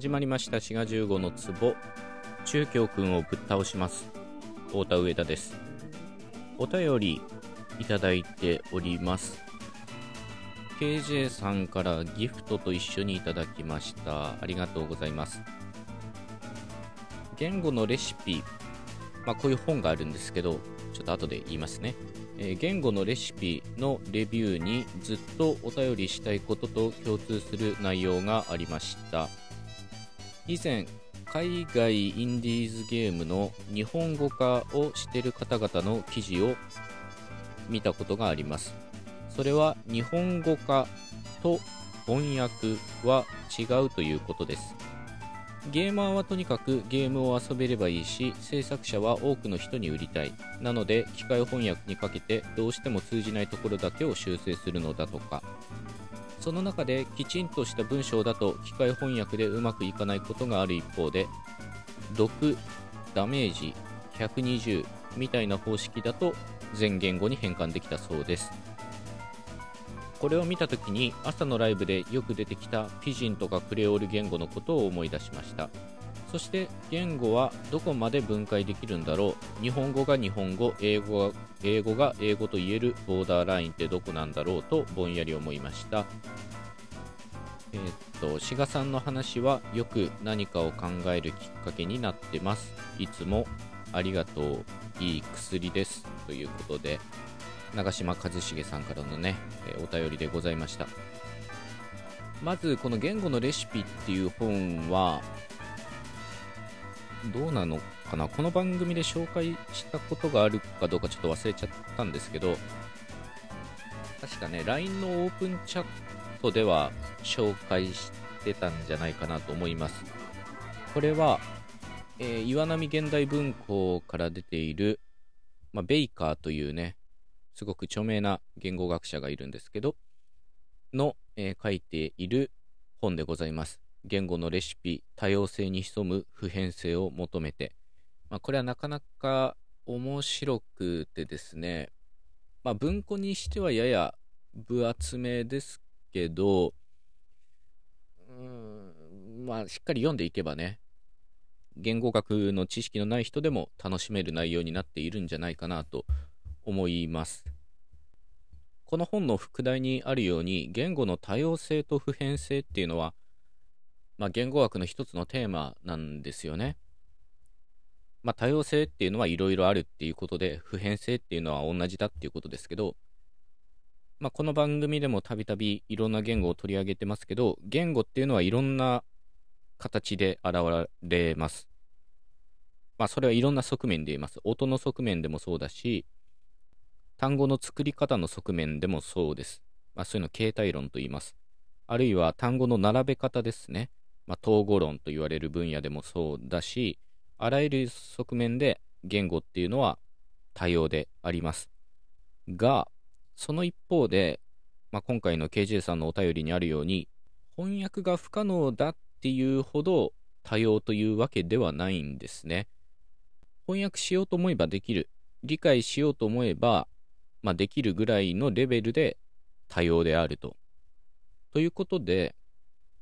始まりました。滋賀15の壺。中京くんをぶっ倒します。太田上田です。お便りいただいております。KJ さんからギフトと一緒にいただきました。ありがとうございます。言語のレシピ。まあこういう本があるんですけどちょっと後で言いますね。え言語のレシピのレビューにずっとお便りしたいことと共通する内容がありました。以前海外インディーズゲームの日本語化をしている方々の記事を見たことがあります。それは日本語化と翻訳は違うということです。ゲーマーはとにかくゲームを遊べればいいし制作者は多くの人に売りたい。なので機械翻訳にかけてどうしても通じないところだけを修正するのだとか。その中できちんとした文章だと機械翻訳でうまくいかないことがある一方で毒ダメージ120みたいな方式だと全言語に変換できたそうです。これを見た時に朝のライブでよく出てきたピジンとかクレオール言語のことを思い出しました。そして言語はどこまで分解できるんだろう。日本語が日本語英語が英語が英語と言えるボーダーラインってどこなんだろうとぼんやり思いました。えー、っと志賀さんの話はよく何かを考えるきっかけになってます。いつもありがとういい薬です。ということで長嶋一茂さんからのね、えお便りでございました。まずこの言語のレシピっていう本はどうなのかな？この番組で紹介したことがあるかどうかちょっと忘れちゃったんですけど確かね LINE のオープンチャットでは紹介してたんじゃないかなと思いますこれは、えー、岩波現代文庫から出ている、まあ、ベイカーというねすごく著名な言語学者がいるんですけど、の、えー、書いている本でございます。言語のレシピ、多様性に潜む普遍性を求めて。まあ、これはなかなか面白くてですね、まあ、文庫にしてはやや分厚めですけど、うん、まあ、しっかり読んでいけばね、言語学の知識のない人でも楽しめる内容になっているんじゃないかなと思います。この本の副題にあるように言語の多様性と普遍性っていうのは、まあ、言語学の一つのテーマなんですよね。まあ、多様性っていうのはいろいろあるっていうことで普遍性っていうのは同じだっていうことですけど、まあ、この番組でもたびたびいろんな言語を取り上げてますけど言語っていうのはいろんな形で現れます。まあ、それはいろんな側面で言います。音の側面でもそうだし、単語の作り方の側面でもそうです。まあ、そういうの形態論と言います。あるいは単語の並べ方ですね。まあ、統合論と言われる分野でもそうだし、あらゆる側面で言語っていうのは多様であります。が、その一方で、まあ、今回の KJ さんのお便りにあるように、翻訳が不可能だっていうほど多様というわけではないんですね。翻訳しようと思えばできる。理解しようと思えばまあ、できるぐらいのレベルで多様であると。ということで、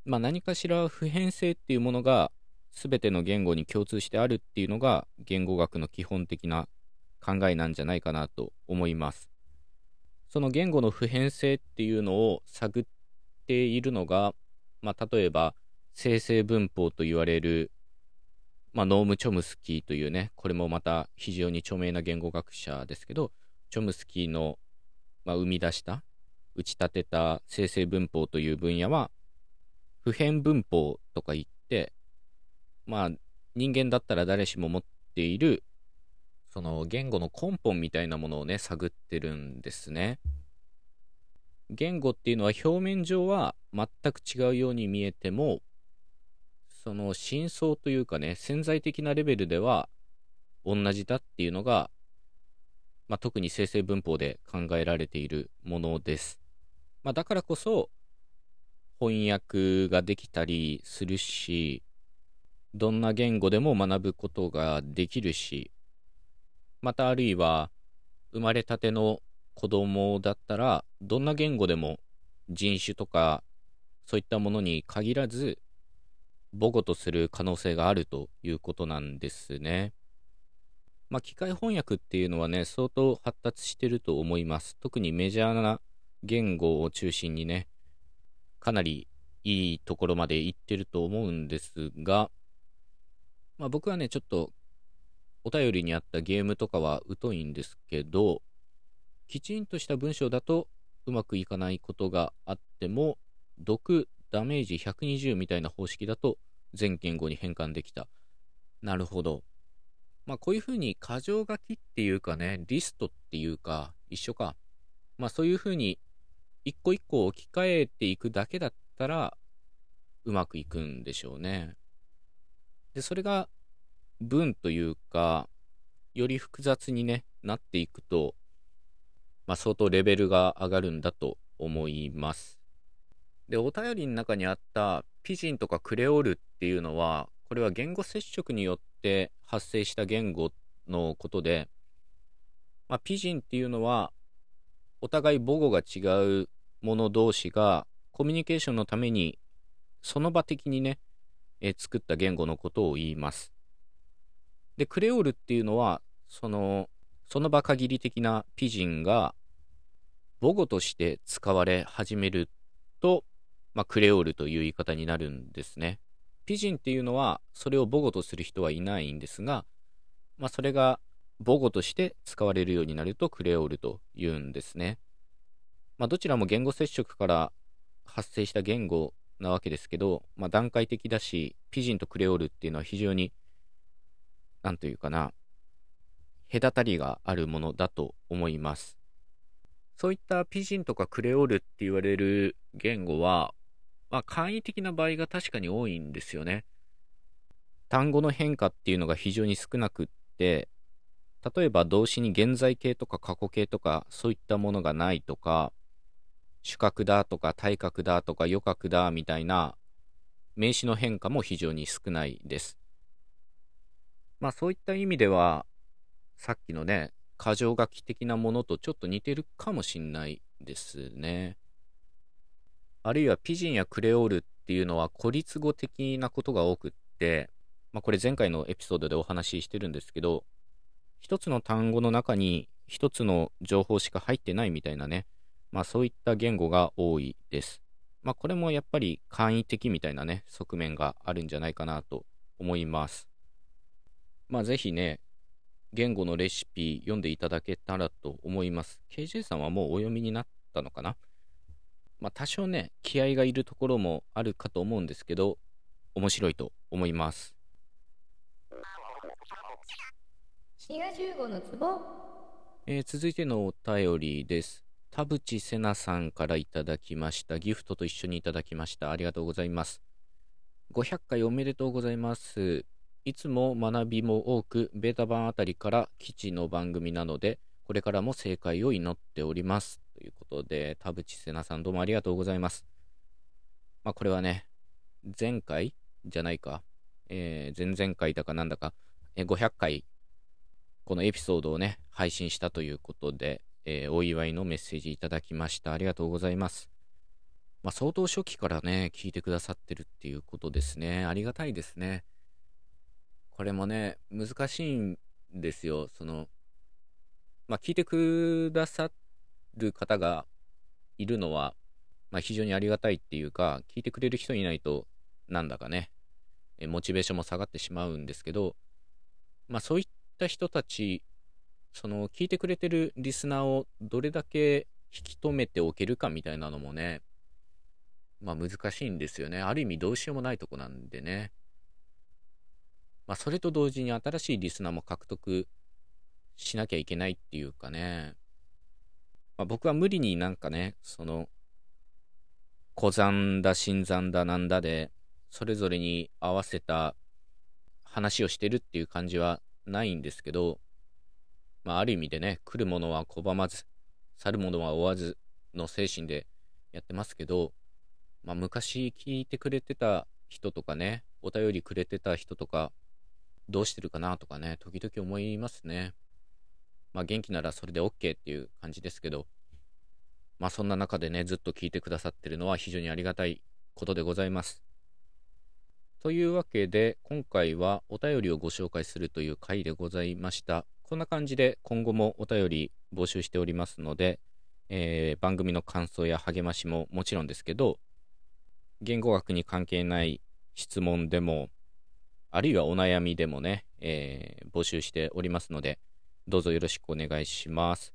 まあ、何かしら普遍性っていうものが全ての言語に共通してあるっていうのが言語学の基本的な考えなんじゃないかなと思います。その言語の普遍性っていうのを探っているのが、まあ、例えば生成文法と言われる、まあ、ノーム・チョムスキーというね、これもまた非常に著名な言語学者ですけど、チョムスキーの、まあ、生み出した打ち立てた生成文法という分野は普遍文法とか言ってまあ人間だったら誰しも持っているその言語の根本みたいなものをね探ってるんですね。言語っていうのは表面上は全く違うように見えてもその真相というかね潜在的なレベルでは同じだっていうのがまあ、特に生成文法で考えられているものです。まあ、だからこそ翻訳ができたりするし、どんな言語でも学ぶことができるし、またあるいは生まれたての子供だったら、どんな言語でも人種とかそういったものに限らず、母語とする可能性があるということなんですね。まあ、機械翻訳っていうのはね、相当発達してると思います。特にメジャーな言語を中心にね、かなりいいところまで行ってると思うんですが、まあ、僕はね、ちょっとお便りにあったゲームとかは疎いんですけど、きちんとした文章だとうまくいかないことがあっても、毒、ダメージ120みたいな方式だと全言語に変換できた。なるほど。まあこういうふうに箇条書きっていうかね、リストっていうか、一緒か。まあそういうふうに一個一個置き換えていくだけだったら、うまくいくんでしょうね。で、それが文というか、より複雑に、ね、なっていくと、まあ、相当レベルが上がるんだと思います。で、お便りの中にあったピジンとかクレオールっていうのは、これは言語接触によって発生した言語のことで、まあ、ピジンっていうのは、お互い母語が違う者同士がコミュニケーションのためにその場的にね、え作った言語のことを言います。で、クレオールっていうのは、その、その場限り的なピジンが母語として使われ始めると、まあ、クレオールという言い方になるんですね。ピジンっていうのは、それを母語とする人はいないんですが、まあ、それが母語として使われるようになるとクレオールというんですね。まあ、どちらも言語接触から発生した言語なわけですけど、まあ、段階的だし、ピジンとクレオールっていうのは非常に、なんというかな、隔たりがあるものだと思います。そういったピジンとかクレオールって言われる言語は、まあ、簡易的な場合が確かに多いんですよね。単語の変化っていうのが非常に少なくって、例えば動詞に現在形とか過去形とかそういったものがないとか、主格だとか体格だとか余格だみたいな名詞の変化も非常に少ないです。まあそういった意味では、さっきのね、箇条書き的なものとちょっと似てるかもしんないですね。あるいはピジンやクレオールっていうのは孤立語的なことが多くって、まあこれ前回のエピソードでお話ししてるんですけど、一つの単語の中に一つの情報しか入ってないみたいなね、まあそういった言語が多いです。まあこれもやっぱり簡易的みたいなね、側面があるんじゃないかなと思います。まあぜひね、言語のレシピ読んでいただけたらと思います。KJ さんはもうお読みになったのかな？まあ多少ね、気合がいるところもあるかと思うんですけど、面白いと思います。えー、続いてのお便りです。田淵瀬奈さんからいただきました。ギフトと一緒にいただきました。ありがとうございます。500回おめでとうございます。いつも学びも多く、ベータ版あたりから基地の番組なので、これからも正解を祈っております。ということで、田淵瀬奈さんどうもありがとうございます。まあこれはね、前回じゃないか、えー、前々回だかなんだか、えー、500回、このエピソードをね、配信したということで、えー、お祝いのメッセージいただきました。ありがとうございます。まあ、相当初期からね、聞いてくださってるっていうことですね。ありがたいですね。これもね、難しいんですよ。その、まあ、聞いてくださる方がいるのは、まあ、非常にありがたいっていうか、聞いてくれる人いないと、なんだかね、モチベーションも下がってしまうんですけど、まあ、そういった人たちその聞いてくれてるリスナーをどれだけ引き止めておけるかみたいなのもね、まあ難しいんですよね。ある意味どうしようもないとこなんでね。まあそれと同時に新しいリスナーも獲得しなきゃいけないっていうかね。まあ、僕は無理になんかね、その、古山だ、新山だ、なんだで、それぞれに合わせた話をしてるっていう感じはないんですけど、まあ、ある意味でね、来るものは拒まず、去るものは追わずの精神でやってますけど、まあ、昔聞いてくれてた人とかね、お便りくれてた人とか、どうしてるかなとかね、時々思いますね。まあ、元気ならそれで OK っていう感じですけど、まあ、そんな中でね、ずっと聞いてくださってるのは非常にありがたいことでございます。というわけで今回はお便りをご紹介するという回でございましたこんな感じで今後もお便り募集しておりますので、えー、番組の感想や励ましももちろんですけど言語学に関係ない質問でもあるいはお悩みでもね、えー、募集しておりますのでどうぞよろしくお願いします。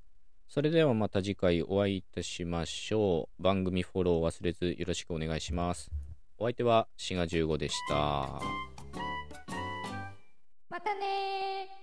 それではまた次回お会いいたしましょう。番組フォロー忘れずよろしくお願いします。お相手は滋賀15でした。またね